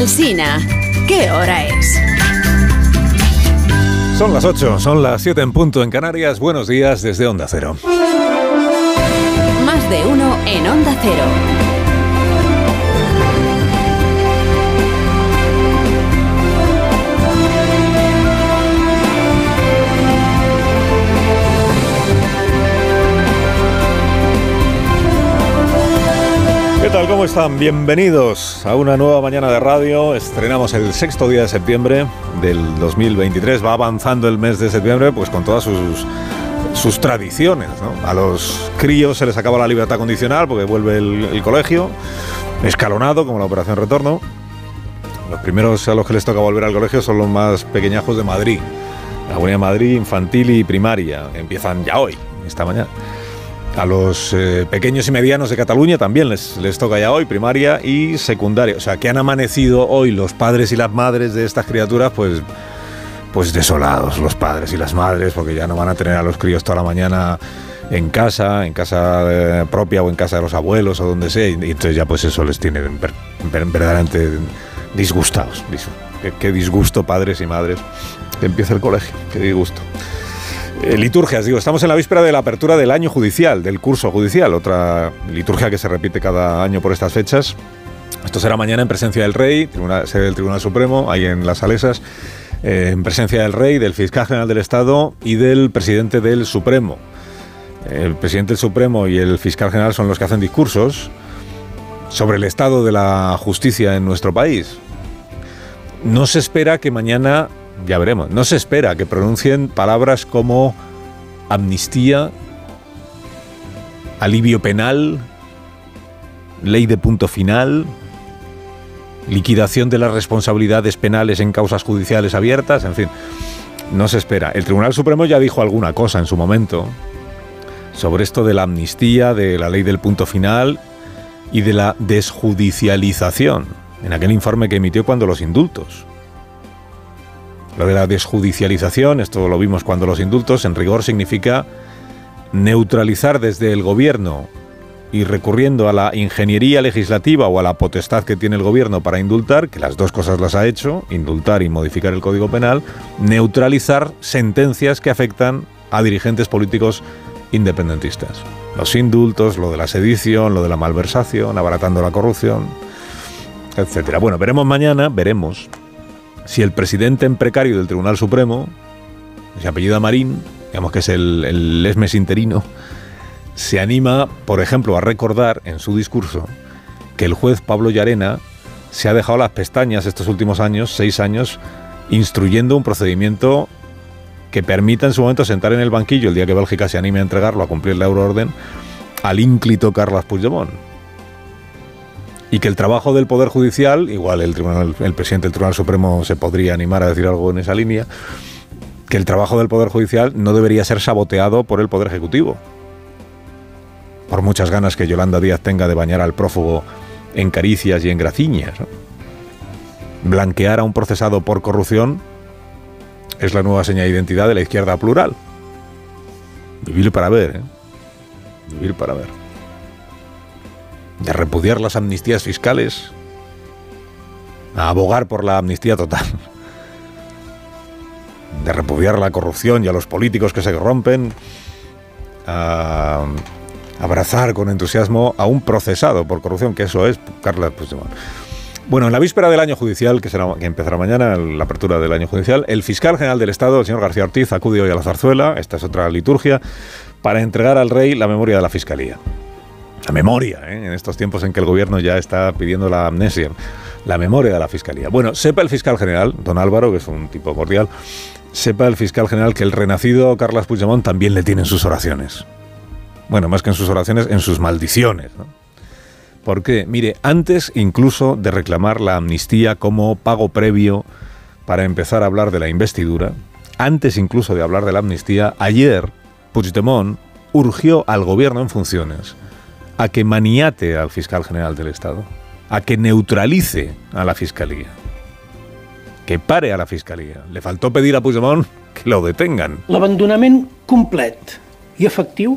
Alsina, ¿qué hora es? Son las 8, son las 7 en punto en Canarias. Buenos días desde Onda Cero. Más de uno en Onda Cero. Tal? ¿Cómo están? Bienvenidos a una nueva mañana de radio. Estrenamos el sexto día de septiembre del 2023. Va avanzando el mes de septiembre pues con todas sus, sus tradiciones. ¿no? A los críos se les acaba la libertad condicional porque vuelve el, el colegio, escalonado como la operación retorno. Los primeros a los que les toca volver al colegio son los más pequeñajos de Madrid. La Comunidad de Madrid, infantil y primaria. Empiezan ya hoy, esta mañana. A los eh, pequeños y medianos de Cataluña también les, les toca ya hoy primaria y secundaria. O sea, que han amanecido hoy los padres y las madres de estas criaturas, pues, pues desolados, los padres y las madres, porque ya no van a tener a los críos toda la mañana en casa, en casa eh, propia o en casa de los abuelos o donde sea. Y, entonces ya pues eso les tiene ver- ver- verdaderamente disgustados. Dis- Qué, qué disgusto, padres y madres, que empiece el colegio. Qué disgusto. Eh, liturgias, digo, estamos en la víspera de la apertura del año judicial, del curso judicial, otra liturgia que se repite cada año por estas fechas. Esto será mañana en presencia del Rey, sede del Tribunal Supremo, ahí en las Salesas, eh, en presencia del Rey, del Fiscal General del Estado y del Presidente del Supremo. El Presidente del Supremo y el Fiscal General son los que hacen discursos sobre el estado de la justicia en nuestro país. No se espera que mañana, ya veremos, no se espera que pronuncien palabras como amnistía, alivio penal, ley de punto final, liquidación de las responsabilidades penales en causas judiciales abiertas, en fin, no se espera. El Tribunal Supremo ya dijo alguna cosa en su momento sobre esto de la amnistía, de la ley del punto final y de la desjudicialización, en aquel informe que emitió cuando los indultos. Lo de la desjudicialización, esto lo vimos cuando los indultos, en rigor significa neutralizar desde el gobierno y recurriendo a la ingeniería legislativa o a la potestad que tiene el gobierno para indultar, que las dos cosas las ha hecho, indultar y modificar el Código Penal, neutralizar sentencias que afectan a dirigentes políticos independentistas. Los indultos, lo de la sedición, lo de la malversación, abaratando la corrupción, etcétera. Bueno, veremos mañana, veremos si el presidente en precario del Tribunal Supremo, se apellida Marín, digamos que es el, el interino, se anima, por ejemplo, a recordar en su discurso que el juez Pablo Llarena se ha dejado las pestañas estos últimos años, seis años, instruyendo un procedimiento que permita en su momento sentar en el banquillo el día que Bélgica se anime a entregarlo, a cumplir la euroorden, al ínclito Carles Puigdemont. Y que el trabajo del Poder Judicial, igual el, tribunal, el presidente del Tribunal Supremo se podría animar a decir algo en esa línea, que el trabajo del Poder Judicial no debería ser saboteado por el Poder Ejecutivo. Por muchas ganas que Yolanda Díaz tenga de bañar al prófugo en caricias y en graciñas. Blanquear a un procesado por corrupción es la nueva seña de identidad de la izquierda plural. Vivir para ver, ¿eh? Vivir para ver. De repudiar las amnistías fiscales a abogar por la amnistía total. De repudiar la corrupción y a los políticos que se corrompen. A abrazar con entusiasmo a un procesado por corrupción, que eso es Carla Puigdemont. Bueno, en la víspera del año judicial, que, que empezará mañana, la apertura del año judicial, el fiscal general del Estado, el señor García Ortiz, acude hoy a la zarzuela, esta es otra liturgia, para entregar al rey la memoria de la fiscalía. La memoria, ¿eh? en estos tiempos en que el gobierno ya está pidiendo la amnesia, la memoria de la fiscalía. Bueno, sepa el fiscal general, don Álvaro, que es un tipo cordial, sepa el fiscal general que el renacido Carles Puigdemont también le tiene en sus oraciones. Bueno, más que en sus oraciones, en sus maldiciones. ¿no? Porque, mire, antes incluso de reclamar la amnistía como pago previo para empezar a hablar de la investidura, antes incluso de hablar de la amnistía, ayer Puigdemont urgió al gobierno en funciones a que maniate al fiscal general del Estado, a que neutralice a la fiscalía, que pare a la fiscalía. Le faltó pedir a Puigdemont que lo detengan. L'abandonament complet i efectiu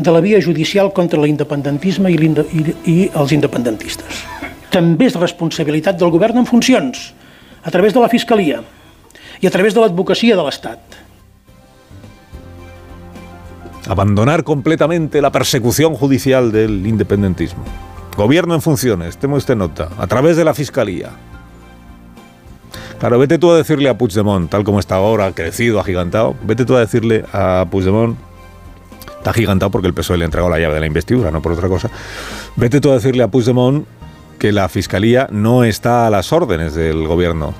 de la via judicial contra l'independentisme i, l'inde- i, i els independentistes. també és responsabilitat del govern en funcions, a través de la Fiscalia i a través de l'advocacia de l'Estat. Abandonar completamente la persecución judicial del independentismo. Gobierno en funciones, temo usted nota, a través de la Fiscalía. Claro, vete tú a decirle a Puigdemont, tal como está ahora, crecido, agigantado, vete tú a decirle a Puigdemont, está agigantado porque el PSOE le entregó la llave de la investidura, no por otra cosa, vete tú a decirle a Puigdemont que la Fiscalía no está a las órdenes del gobierno,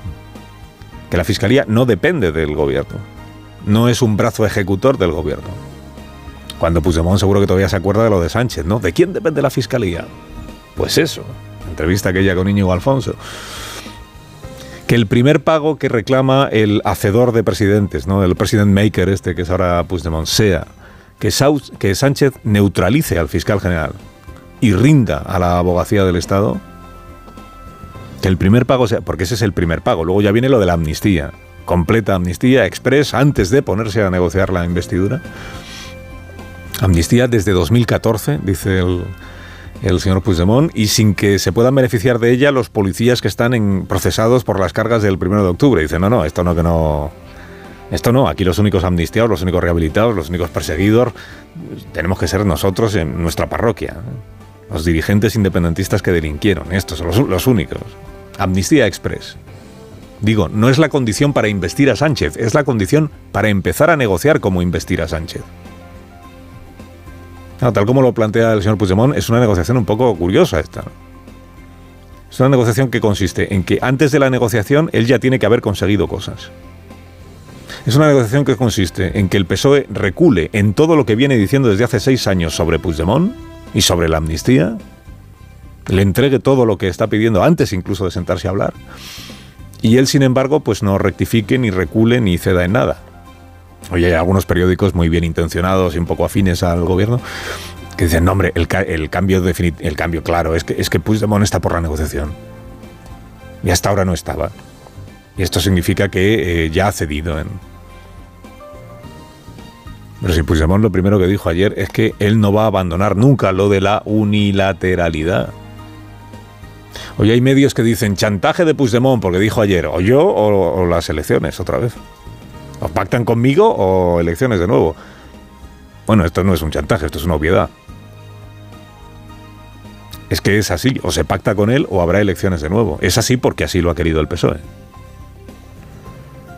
que la Fiscalía no depende del gobierno, no es un brazo ejecutor del gobierno. Cuando Puigdemont seguro que todavía se acuerda de lo de Sánchez, ¿no? ¿De quién depende la Fiscalía? Pues eso, entrevista aquella con Íñigo Alfonso. Que el primer pago que reclama el hacedor de presidentes, ¿no? El president maker este que es ahora Puigdemont, sea que, que Sánchez neutralice al fiscal general y rinda a la abogacía del Estado, que el primer pago sea, porque ese es el primer pago, luego ya viene lo de la amnistía, completa amnistía, express, antes de ponerse a negociar la investidura. Amnistía desde 2014, dice el, señor Puigdemont, y sin que se puedan beneficiar de ella los policías que están procesados por las cargas del 1 de octubre. Dice, no, no, esto no que no... Esto no, aquí los únicos amnistiados, los únicos rehabilitados, los únicos perseguidos, tenemos que ser nosotros en nuestra parroquia. Los dirigentes independentistas que delinquieron, estos son los, los únicos. Amnistía Express. Digo, no es la condición para investir a Sánchez, es la condición para empezar a negociar cómo investir a Sánchez tal como lo plantea el señor Puigdemont, es una negociación un poco curiosa esta. Es una negociación que consiste en que antes de la negociación él ya tiene que haber conseguido cosas. Es una negociación que consiste en que el PSOE recule en todo lo que viene diciendo desde hace seis años sobre Puigdemont y sobre la amnistía, le entregue todo lo que está pidiendo antes incluso de sentarse a hablar, y él, sin embargo, pues no rectifique, ni recule, ni ceda en nada. Oye, hay algunos periódicos muy bien intencionados y un poco afines al gobierno que dicen, no, hombre, el, cambio el cambio claro es que, es que Puigdemont está por la negociación. Y hasta ahora no estaba. Y esto significa que eh, ya ha cedido en... Pero si Puigdemont lo primero que dijo ayer es que él no va a abandonar nunca lo de la unilateralidad. Hoy hay medios que dicen chantaje de Puigdemont porque dijo ayer, o yo o las elecciones otra vez. O pactan conmigo o elecciones de nuevo. Bueno, esto no es un chantaje, esto es una obviedad. Es que es así, o se pacta con él o habrá elecciones de nuevo. Es así porque así lo ha querido el PSOE.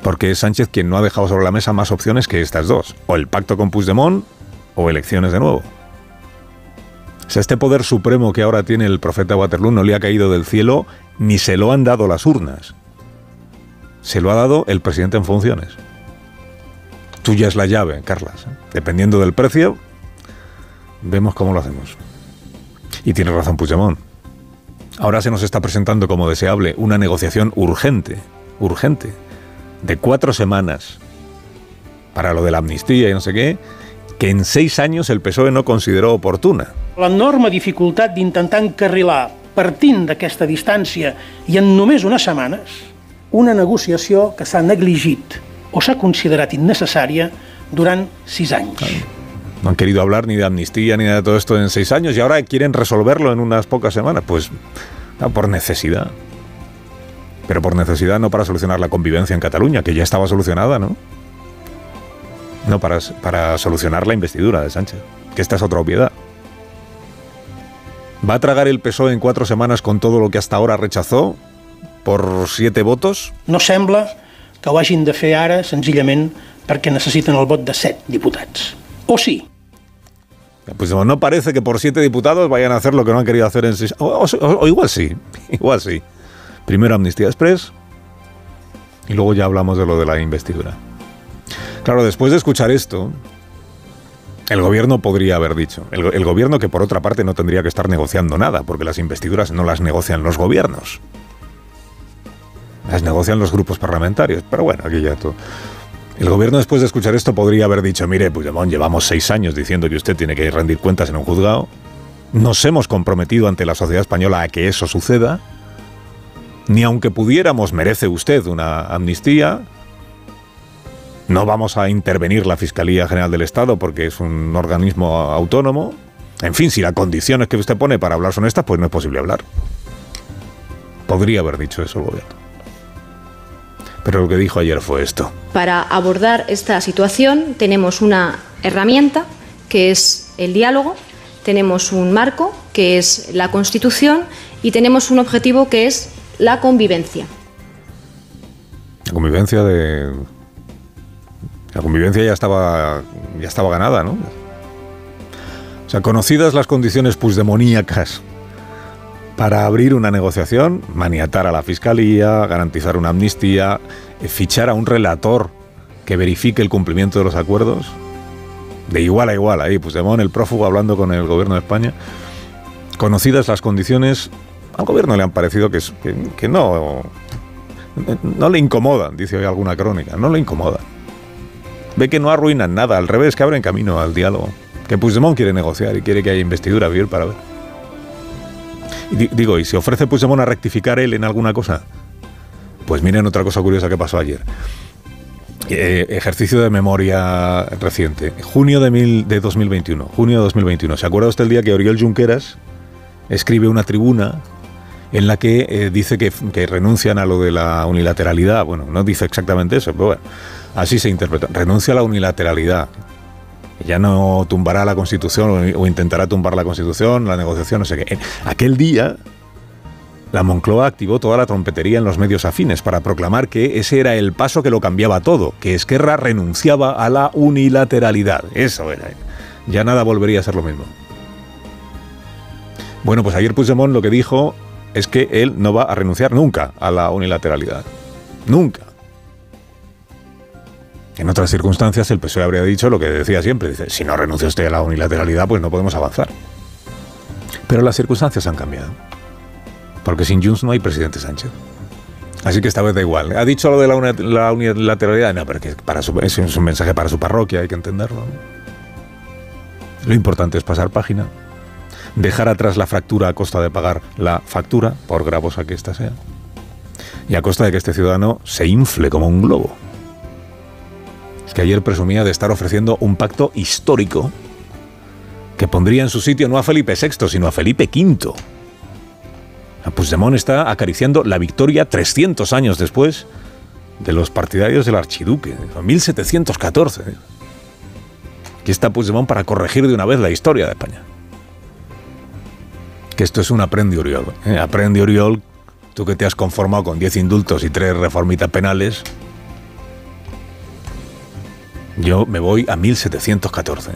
Porque es Sánchez quien no ha dejado sobre la mesa más opciones que estas dos. O el pacto con Puigdemont o elecciones de nuevo. O sea, este poder supremo que ahora tiene el profeta Waterloo no le ha caído del cielo ni se lo han dado las urnas. Se lo ha dado el presidente en funciones tuya es la llave, Carlas. Dependiendo del precio, vemos cómo lo hacemos. Y tiene razón Puigdemont. Ahora se nos está presentando como deseable una negociación urgente, urgente, de cuatro semanas para lo de la amnistía y no sé qué, que en seis años el PSOE no consideró oportuna. La enorme dificultat d'intentar encarrilar, partint d'aquesta distància i en només unes setmanes, una negociació que s'ha negligit o s'ha considerat innecessària durant sis anys. No han querido hablar ni de amnistía ni de todo esto en seis años y ahora quieren resolverlo en unas pocas semanas. Pues no, por necesidad. Pero por necesidad no para solucionar la convivencia en Cataluña, que ya estaba solucionada, ¿no? No para, para solucionar la investidura de Sánchez, que esta es otra obviedad. ¿Va a tragar el PSOE en cuatro semanas con todo lo que hasta ahora rechazó por siete votos? No sembla que ho hagin de fer ara senzillament perquè necessiten el vot de set diputats. O sí. Pues no parece que por siete diputados vayan a hacer lo que no han querido hacer en seis... O, o, o igual sí, igual sí. Primero Amnistía Express y luego ya hablamos de lo de la investidura. Claro, después de escuchar esto, el gobierno podría haber dicho, el, el, gobierno que por otra parte no tendría que estar negociando nada, porque las investiduras no las negocian los gobiernos las negocian los grupos parlamentarios. Pero bueno, aquí ya todo. El gobierno después de escuchar esto podría haber dicho, mire, Puigdemont, llevamos seis años diciendo que usted tiene que rendir cuentas en un juzgado. Nos hemos comprometido ante la sociedad española a que eso suceda. Ni aunque pudiéramos, merece usted una amnistía. No vamos a intervenir la Fiscalía General del Estado porque es un organismo autónomo. En fin, si las condiciones que usted pone para hablar son estas, pues no es posible hablar. Podría haber dicho eso el gobierno. Pero lo que dijo ayer fue esto. Para abordar esta situación tenemos una herramienta que es el diálogo, tenemos un marco que es la Constitución y tenemos un objetivo que es la convivencia. La convivencia de. La convivencia ya estaba, ya estaba ganada, ¿no? O sea, conocidas las condiciones pusdemoníacas para abrir una negociación, maniatar a la fiscalía, garantizar una amnistía, eh, fichar a un relator que verifique el cumplimiento de los acuerdos, de igual a igual, ahí, Puigdemont, el prófugo, hablando con el gobierno de España. Conocidas las condiciones, al gobierno le han parecido que, no, no le incomodan, dice hoy alguna crónica, no le incomodan. Ve que no arruinan nada, al revés, que abren camino al diálogo. Que Puigdemont quiere negociar y quiere que haya investidura, vivir para ver. Digo, ¿y si ofrece Puigdemont a rectificar él en alguna cosa? Pues miren otra cosa curiosa que pasó ayer. Eh, ejercicio de memoria reciente. Junio de, mil, de 2021. Junio de 2021. ¿Se acuerda usted el día que Oriol Junqueras escribe una tribuna en la que eh, dice que, que, renuncian a lo de la unilateralidad? Bueno, no dice exactamente eso, pero bueno, así se interpreta. Renuncia a la unilateralidad. Ya no tumbará la Constitución o intentará tumbar la Constitución, la negociación, no sé qué. Aquel día la Moncloa activó toda la trompetería en los medios afines para proclamar que ese era el paso que lo cambiaba todo, que Esquerra renunciaba a la unilateralidad. Eso era. Ya nada volvería a ser lo mismo. Bueno, pues ayer Puigdemont lo que dijo es que él no va a renunciar nunca a la unilateralidad. Nunca. En otras circunstancias el PSOE habría dicho lo que decía siempre, dice, si no renuncia usted a la unilateralidad, pues no podemos avanzar. Pero las circunstancias han cambiado porque sin Junts no hay presidente Sánchez. Así que esta vez da igual. Ha dicho lo de la, unilateralidad, no, pero es un mensaje para su parroquia, hay que entenderlo. Lo importante es pasar página, dejar atrás la fractura a costa de pagar la factura, por gravosa que ésta sea, y a costa de que este ciudadano se infle como un globo. Es que ayer presumía de estar ofreciendo un pacto histórico que pondría en su sitio no a Felipe VI, sino a Felipe V Puigdemont está acariciando la victoria 300 años después de los partidarios del archiduque, 1714. Aquí está Puigdemont para corregir de una vez la historia de España. Que esto es un aprende Oriol. ¿eh? Aprende Oriol, tú que te has conformado con 10 indultos y 3 reformitas penales. Yo me voy a 1714.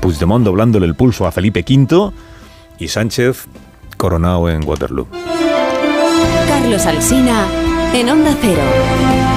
Puigdemont doblándole el pulso a Felipe V y Sánchez coronado en Waterloo. Carlos Alsina en Onda Cero.